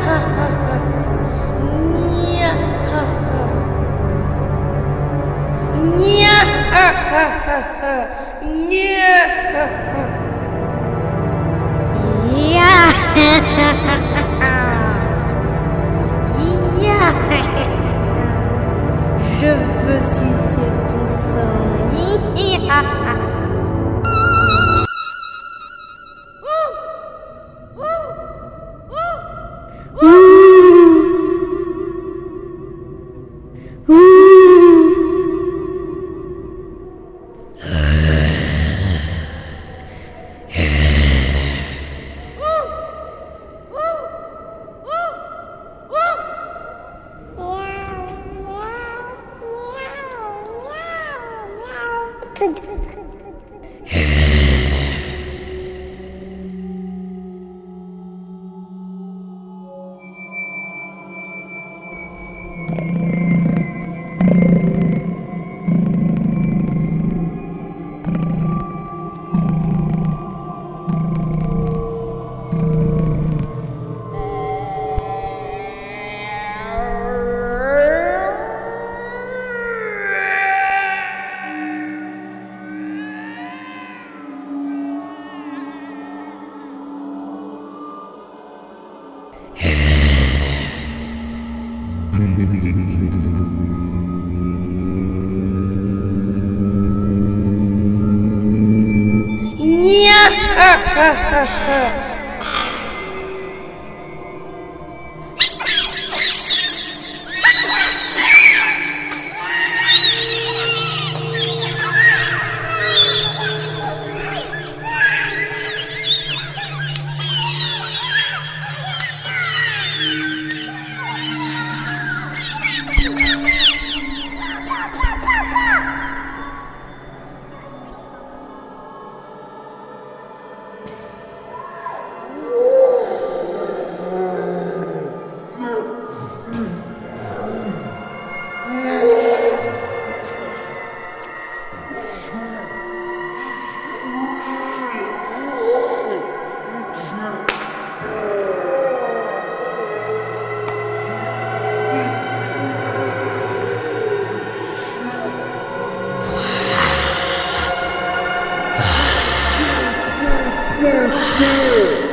Je veux sucer ton sang. 不 疼にゃっはっはっは two.